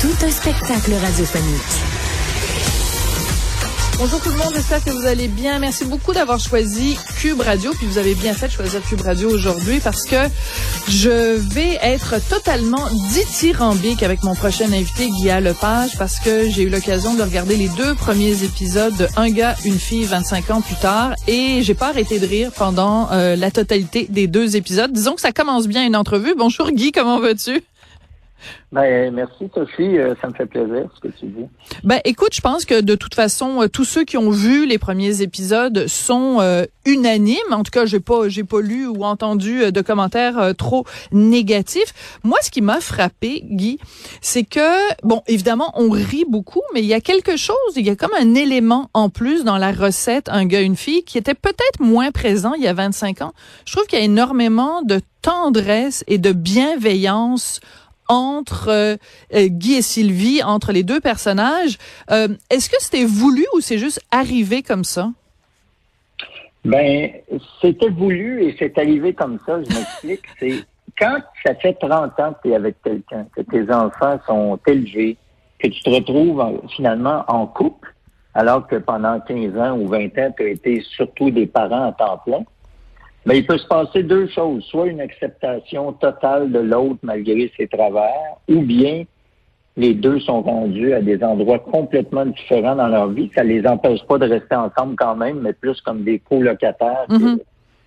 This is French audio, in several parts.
Tout un spectacle radiophonique. Bonjour tout le monde, j'espère que vous allez bien. Merci beaucoup d'avoir choisi Cube Radio, puis vous avez bien fait de choisir Cube Radio aujourd'hui parce que je vais être totalement dithyrambique avec mon prochain invité, Guillaume Lepage, parce que j'ai eu l'occasion de regarder les deux premiers épisodes de Un gars, une fille, 25 ans plus tard, et j'ai pas arrêté de rire pendant euh, la totalité des deux épisodes. Disons que ça commence bien une entrevue. Bonjour Guy, comment vas-tu? Ben, merci Sophie, euh, ça me fait plaisir ce que tu dis. Ben écoute, je pense que de toute façon, euh, tous ceux qui ont vu les premiers épisodes sont euh, unanimes. En tout cas, j'ai pas, j'ai pas lu ou entendu de commentaires trop négatifs. Moi, ce qui m'a frappé, Guy, c'est que bon, évidemment, on rit beaucoup, mais il y a quelque chose, il y a comme un élément en plus dans la recette un gars une fille qui était peut-être moins présent il y a 25 ans. Je trouve qu'il y a énormément de tendresse et de bienveillance entre euh, euh, Guy et Sylvie, entre les deux personnages. Euh, est-ce que c'était voulu ou c'est juste arrivé comme ça? Ben, c'était voulu et c'est arrivé comme ça. Je m'explique. c'est quand ça fait 30 ans que tu es avec quelqu'un, que tes enfants sont élevés, que tu te retrouves finalement en couple, alors que pendant 15 ans ou 20 ans, tu as été surtout des parents à temps plein. Mais il peut se passer deux choses, soit une acceptation totale de l'autre malgré ses travers, ou bien les deux sont rendus à des endroits complètement différents dans leur vie. Ça les empêche pas de rester ensemble quand même, mais plus comme des colocataires mm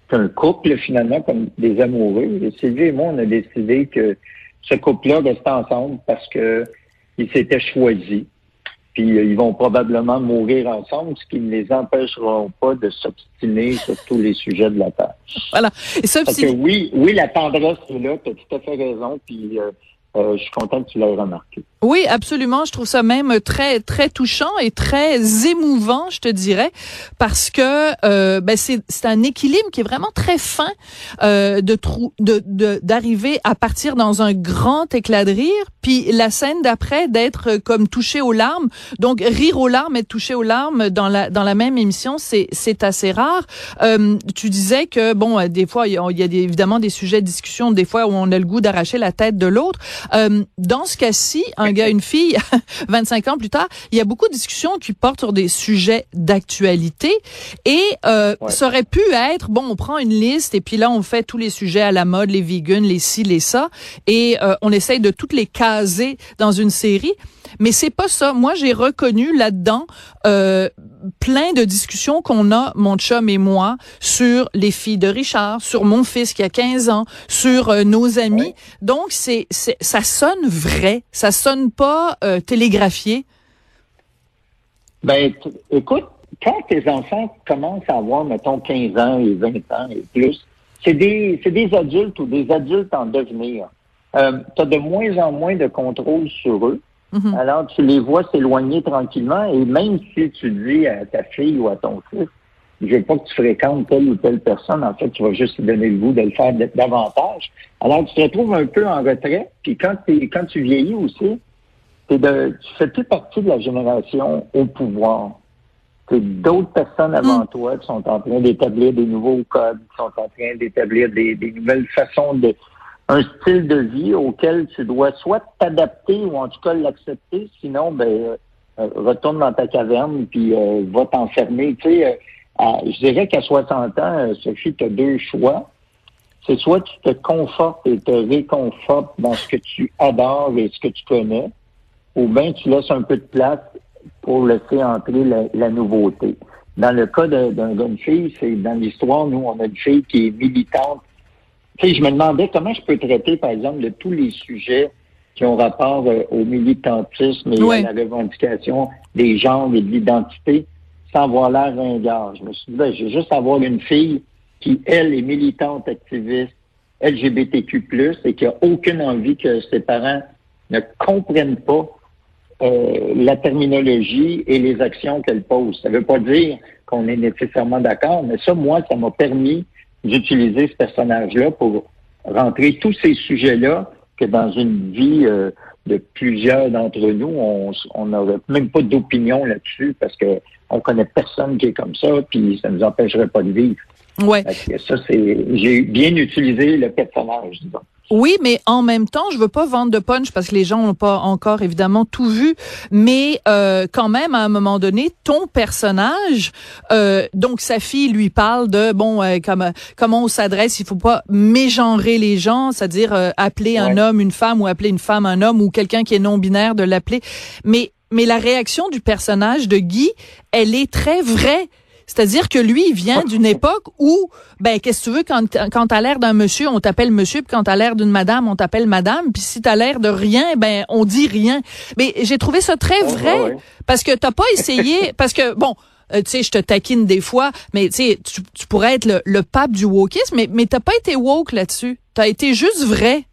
qu'un couple finalement, comme des amoureux. Et Sylvie et moi, on a décidé que ce couple-là restait ensemble parce que il s'était choisi puis euh, ils vont probablement mourir ensemble, ce qui ne les empêchera pas de s'obstiner sur tous les sujets de la Terre. Voilà. Et oui, oui, la tendresse est là, tu as tout à fait raison, puis euh, euh, je suis content que tu l'aies remarqué. Oui, absolument. Je trouve ça même très très touchant et très émouvant, je te dirais, parce que euh, ben c'est un équilibre qui est vraiment très fin euh, de de d'arriver à partir dans un grand éclat de rire, puis la scène d'après d'être comme touché aux larmes. Donc rire aux larmes et toucher aux larmes dans la dans la même émission, c'est c'est assez rare. Euh, tu disais que bon, des fois il y a, des, évidemment des sujets de discussion, des fois où on a le goût d'arracher la tête de l'autre. Euh, dans ce cas-ci, un gars, une fille, 25 ans plus tard, il y a beaucoup de discussions qui portent sur des sujets d'actualité et euh, ça aurait pu être, bon, on prend une liste et puis là, on fait tous les sujets à la mode, les vegans, les ci, les ça, et euh, on essaye de toutes les caser dans une série. Mais c'est pas ça. Moi, j'ai reconnu là-dedans euh, plein de discussions qu'on a, mon chum et moi, sur les filles de Richard, sur mon fils qui a 15 ans, sur euh, nos amis. Donc, c'est, ça sonne vrai. Ça sonne pas euh, télégraphié. Ben, écoute, quand tes enfants commencent à avoir, mettons, 15 ans et 20 ans et plus, c'est des, c'est des adultes ou des adultes en devenir. Euh, tu as de moins en moins de contrôle sur eux. Mhm. Alors, tu les vois s'éloigner tranquillement et même si tu dis à ta fille ou à ton fils, je veux pas que tu fréquentes telle ou telle personne, en fait, tu vas juste lui donner le goût de le faire davantage. Alors, tu te retrouves un peu en retrait, puis quand, quand tu vieillis aussi, de, tu fais plus partie de la génération au pouvoir. C'est d'autres personnes avant mhm. toi qui sont en train d'établir des nouveaux codes, qui sont en train d'établir des, des nouvelles façons de, un style de vie auquel tu dois soit t'adapter ou en tout cas l'accepter, sinon ben euh, euh, retourne dans ta caverne puis euh, va t'enfermer. Tu sais, je dirais qu'à 60 ans, Sophie, tu as deux choix. C'est soit tu te confortes et te réconfortes dans ce que tu adores et ce que tu connais, ou bien tu laisses un peu de place pour laisser entrer la, nouveauté. Dans le cas d'une fille, c'est dans l'histoire, nous, on a une fille qui est militante je me demandais comment je peux traiter, par exemple, de tous les sujets qui ont rapport euh, au militantisme et à la revendication des genres et de l'identité sans avoir l'air ringard. Je me suis dit, ben, je vais juste avoir une fille qui, elle, est militante activiste LGBTQ+, et qui a aucune envie que ses parents ne comprennent pas euh, la terminologie et les actions qu'elle pose. Ça ne veut pas dire qu'on est nécessairement d'accord, mais ça, moi, ça m'a permis d'utiliser ce personnage-là pour rentrer tous ces sujets-là que dans une vie euh, de plusieurs d'entre nous, on n'aurait même pas d'opinion là-dessus parce que on connaît personne qui est comme ça, puis ça ne nous empêcherait pas de vivre. Ouais. Ça, c'est j'ai bien utilisé le personnage, disons. Oui, mais en même temps, je veux pas vendre de punch parce que les gens n'ont pas encore évidemment tout vu, mais euh, quand même à un moment donné, ton personnage, euh, donc sa fille lui parle de bon euh, comme, comment on s'adresse, il faut pas mégenrer les gens, c'est-à-dire euh, appeler un homme une femme ou appeler une femme un homme ou quelqu'un qui est non binaire de l'appeler, mais mais la réaction du personnage de Guy, elle est très vraie. C'est-à-dire que lui, il vient d'une époque où, ben, qu'est-ce que tu veux, quand, quand t'as l'air d'un monsieur, on t'appelle monsieur, puis quand t'as l'air d'une madame, on t'appelle madame, puis si t'as l'air de rien, ben, on dit rien. Mais j'ai trouvé ça très vrai, parce que t'as pas essayé, parce que, bon, euh, tu sais, je te taquine des fois, mais tu sais, tu pourrais être le, le pape du wokisme, mais, mais t'as pas été woke là-dessus. T'as été juste vrai.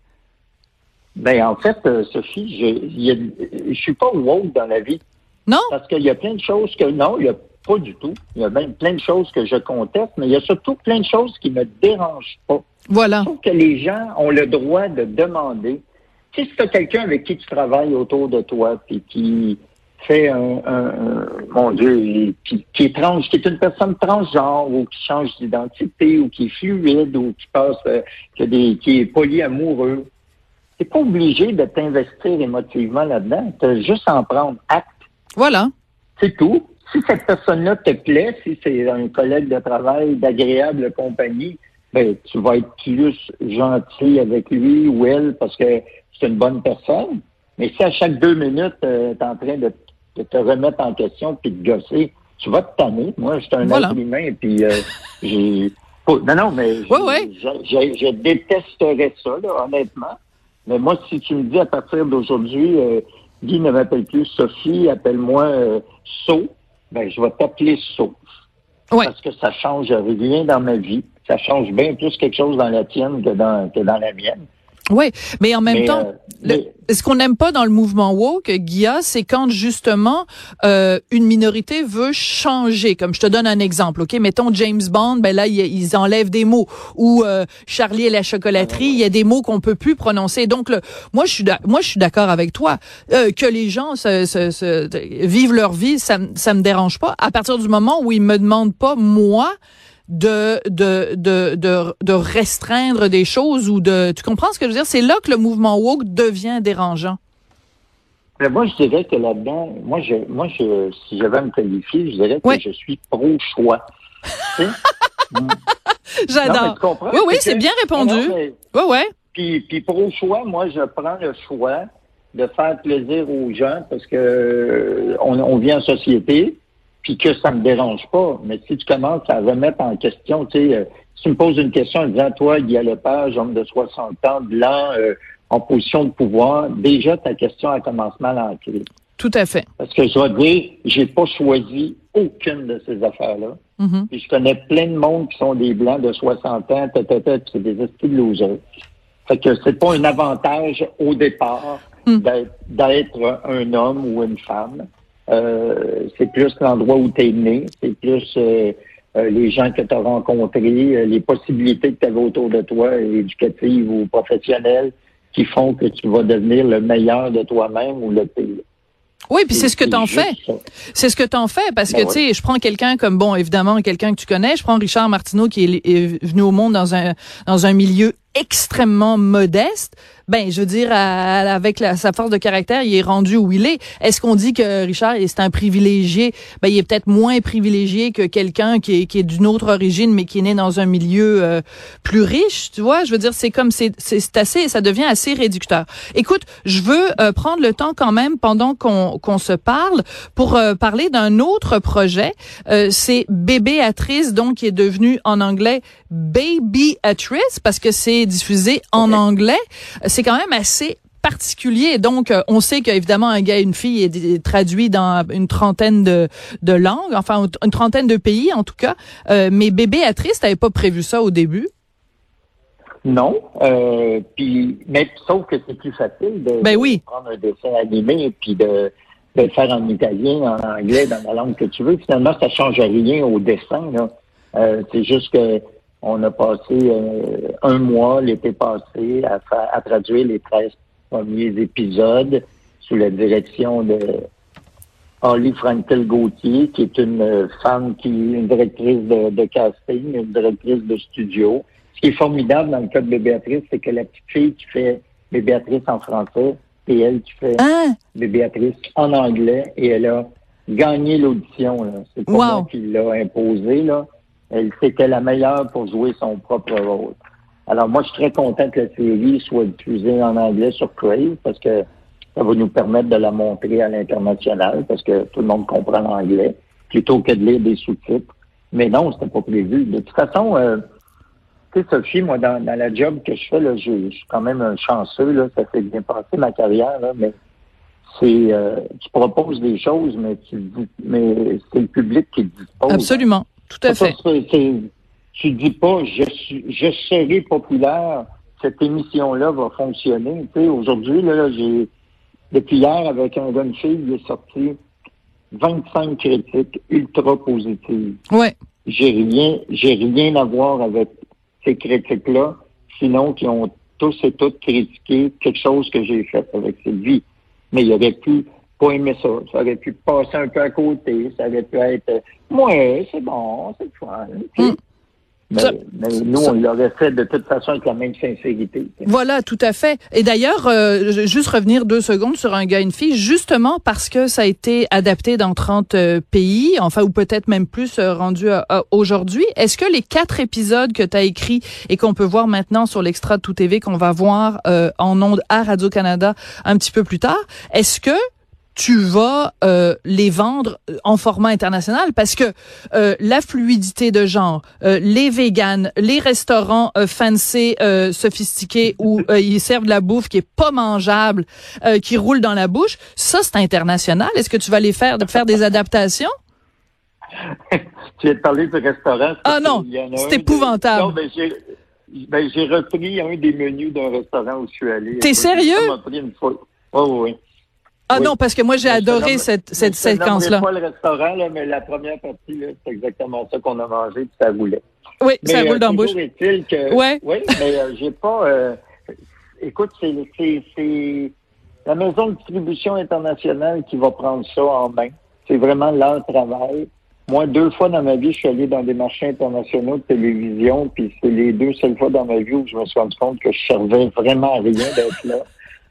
Ben, en fait, euh, Sophie, je, je suis pas woke dans la vie. Non? Parce qu'il y a plein de choses que, non, il y a pas du tout. Il y a même plein de choses que je conteste, mais il y a surtout plein de choses qui me dérangent pas. Voilà. Je trouve que les gens ont le droit de demander. Tu sais, si tu as quelqu'un avec qui tu travailles autour de toi, puis qui fait un, mon Dieu, qui, qui est trans, qui est une personne transgenre, ou qui change d'identité, ou qui est fluide, ou qui passe, euh, qui, des, qui est polyamoureux, t'es pas obligé de t'investir émotivement là-dedans. Tu as juste en prendre acte. Voilà. C'est tout si cette personne-là te plaît, si c'est un collègue de travail d'agréable compagnie, ben, tu vas être plus gentil avec lui ou elle parce que c'est une bonne personne. Mais si à chaque deux minutes, euh, tu es en train de, te remettre en question puis de gosser, tu vas te tanner. Moi, je suis un être humain puis euh, j'ai... Non, non, mais je, détesterais ça, là, honnêtement. Mais moi, si tu me dis à partir d'aujourd'hui, euh, Guy ne m'appelle plus Sophie, appelle-moi euh, ben, je vais t'appeler sauf. Parce que ça change rien dans ma vie. Ça change bien plus quelque chose dans la tienne que dans, que dans la mienne. Oui, mais en même temps, euh, ce qu'on n'aime pas dans le mouvement woke, Guilla, c'est quand justement euh, une minorité veut changer. Comme je te donne un exemple, ok? Mettons James Bond, ben là ils, enlèvent des mots. Ou euh, Charlie et la chocolaterie, il y a des mots qu'on peut plus prononcer. Donc le, moi je suis moi je suis d'accord avec toi euh, que les gens se, se, se, vivent leur vie, ça ça me dérange pas. À partir du moment où ils me demandent pas moi de, de, de, de, de restreindre des choses ou de... Tu comprends ce que je veux dire? C'est là que le mouvement woke devient dérangeant. Mais moi, je dirais que là-dedans, moi, je, moi, je, si j'avais à me qualifier, je dirais que je suis pro-choix. J'adore. Oui, oui, c'est bien répondu. oui, oui. Puis, puis pro-choix, moi, je prends le choix de faire plaisir aux gens parce que on, on vit en société puis que ça me dérange pas. Mais si tu commences à remettre en question, tu sais, euh, si tu me poses une question en disant, toi, il y a le page, homme de 60 ans, blanc, euh, en position de pouvoir, déjà ta question elle commence mal à entrer. Tout à fait. Parce que je vais dire, j'ai pas choisi aucune de ces affaires-là. Mm-hmm. Puis je connais plein de monde qui sont des blancs de 60 ans, c'est des esprits de losers. Fait que c'est pas un avantage au départ mm. d'être un homme ou une femme. Euh, c'est plus l'endroit où tu es né, c'est plus euh, euh, les gens que tu as rencontrés, les possibilités que tu avais autour de toi, éducatives ou professionnelles, qui font que tu vas devenir le meilleur de toi-même ou le pire. Oui, puis c'est ce que t'en fais. C'est ce que t'en fais parce que ben tu sais, je prends quelqu'un comme bon, évidemment quelqu'un que tu connais. Je prends Richard Martineau qui est, venu au monde dans un dans un milieu extrêmement modeste, ben je veux dire avec sa force de caractère, il est rendu où il est. Est-ce qu'on dit que Richard c'est un privilégié? Ben il est peut-être moins privilégié que quelqu'un qui est, d'une autre origine mais qui est né dans un milieu euh, plus riche, tu vois? Je veux dire c'est comme c'est c'est assez ça devient assez réducteur. Écoute, je veux euh, prendre le temps quand même pendant qu'on qu'on se parle pour euh, parler d'un autre projet, c'est Bébé Atrice donc qui est devenu en anglais Baby Atrice parce que c'est diffusé en anglais. C'est quand même assez particulier. Donc, euh, on sait qu'évidemment, un gars et une fille est traduit dans une trentaine de, de langues, enfin, une trentaine de pays, en tout cas. Euh, mais Bébé Atrice, t'avais pas prévu ça au début? Non. Euh, puis, mais sauf que c'est plus facile de, ben oui. prendre un dessin animé et puis de, de le faire en italien, en anglais, dans la langue que tu veux. Finalement, ça change rien au dessin. Là. Euh, c'est juste que on a passé euh, un mois l'été passé à, à traduire les 13 premiers épisodes sous la direction de Holly Frankel Gauthier, qui est une femme qui est une directrice de, de casting, une directrice de studio. Ce qui est formidable dans le cas de Béatrice, c'est que la petite fille qui fait Béatrice en français, et elle qui fait ah! Béatrice en anglais, et elle a gagné l'audition. C'est pas moi qui l'a imposé. Là. Elle c'était la meilleure pour jouer son propre rôle. Alors moi, je suis très content que la série soit diffusée en anglais sur Crave parce que ça va nous permettre de la montrer à l'international parce que tout le monde comprend l'anglais plutôt que de lire des sous-titres. Mais non, c'était pas prévu. De toute façon, euh, tu sais, Sophie, moi, dans, la job que je fais, là, je, suis quand même un chanceux, là, ça fait bien passer ma carrière, là, mais c'est euh, tu proposes des choses, mais tu mais c'est le public qui dispose. Absolument, tout à fait. tu dis pas je suis je serai populaire, cette émission-là va fonctionner. Tu sais, aujourd'hui, là, j'ai depuis hier, avec un jeune fille, il est sorti 25 critiques ultra positives. Ouais. J'ai rien, j'ai rien à voir avec ces critiques-là, sinon qui ont tous et toutes critiqué quelque chose que j'ai fait avec cette vie. Mais il aurait pu pas aimer ça. Ça aurait pu passer un peu à côté. Ça aurait pu être, ouais, c'est bon, c'est fun. Mm. Mais, nous, on l'aurait fait de toute façon avec la même sincérité. Voilà, tout à fait. Et d'ailleurs, euh, juste revenir deux secondes sur un gars et une fille, justement parce que ça a été adapté dans 30 euh, pays, enfin, ou peut-être même plus euh, rendu aujourd'hui. Est-ce que les quatre épisodes que tu as écrits et qu'on peut voir maintenant sur l'extra de Tout TV, qu'on va voir en ondes à Radio-Canada un petit peu plus tard, est-ce que tu vas euh, les vendre en format international parce que euh, la fluidité de genre, euh, les véganes, les restaurants fancy, sophistiqués où ils servent de la bouffe qui est pas mangeable, qui roule dans la bouche, ça c'est international. Est-ce que tu vas les faire faire des adaptations? Tu viens de parler du restaurant. Ah non, c'est épouvantable. Ben, ben, j'ai repris un des menus d'un restaurant où je suis allé. T'es sérieux? Oh, oui. Ah non, parce que moi j'ai adoré cette, cette séquence-là. pas le restaurant, là, mais la première partie, c'est exactement ça qu'on a mangé, puis ça roulait. Oui, ça roule dans la bouche. Que, ouais. Oui, mais euh, j'ai pas. Euh, écoute, c'est la maison de distribution internationale qui va prendre ça en main. C'est vraiment leur travail. Moi, deux fois dans ma vie, je suis allé dans des marchés internationaux de télévision, puis c'est les deux seules fois dans ma vie où je me suis rendu compte que je servais vraiment à rien d'être là.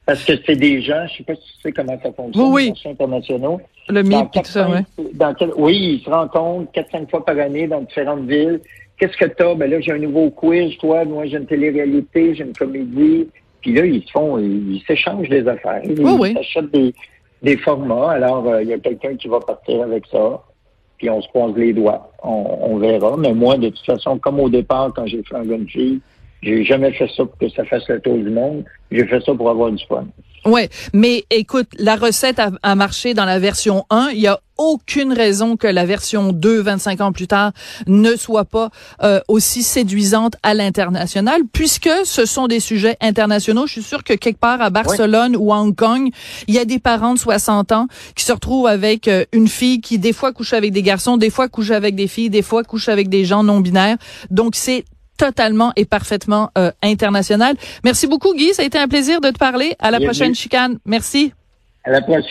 Parce que c'est des gens, je sais pas si tu sais comment ça fonctionne, oui, les internationaux. Le MIP, tout ça, oui. Dans oui, ils se rencontrent quatre, cinq fois par année dans différentes villes. Qu'est-ce que t'as? Ben là, j'ai un nouveau quiz, toi, moi, j'ai une télé-réalité, j'ai une comédie. Puis là, ils se font, ils s'échangent des affaires. Ils oui, s'achètent des, des formats. Alors, euh, il y a quelqu'un qui va partir avec ça. Puis on se croise les doigts. On, on, verra. Mais moi, de toute façon, comme au départ, quand j'ai fait un jeune fille, j'ai jamais fait ça pour que ça fasse le tour du monde. J'ai fait ça pour avoir du fun. Ouais, mais écoute, la recette a, marché dans la version 1. Il y a aucune raison que la version 2, 25 ans plus tard, ne soit pas euh, aussi séduisante à l'international, puisque ce sont des sujets internationaux. Je suis sûre que quelque part à Barcelone ou à Hong Kong, il y a des parents de 60 ans qui se retrouvent avec euh, une fille qui des fois couche avec des garçons, des fois couche avec des filles, des fois couche avec des gens non binaires. Donc c'est totalement et parfaitement euh, international. Merci beaucoup, Guy. Ça a été un plaisir de te parler. À la prochaine chicane. Merci. À la prochaine.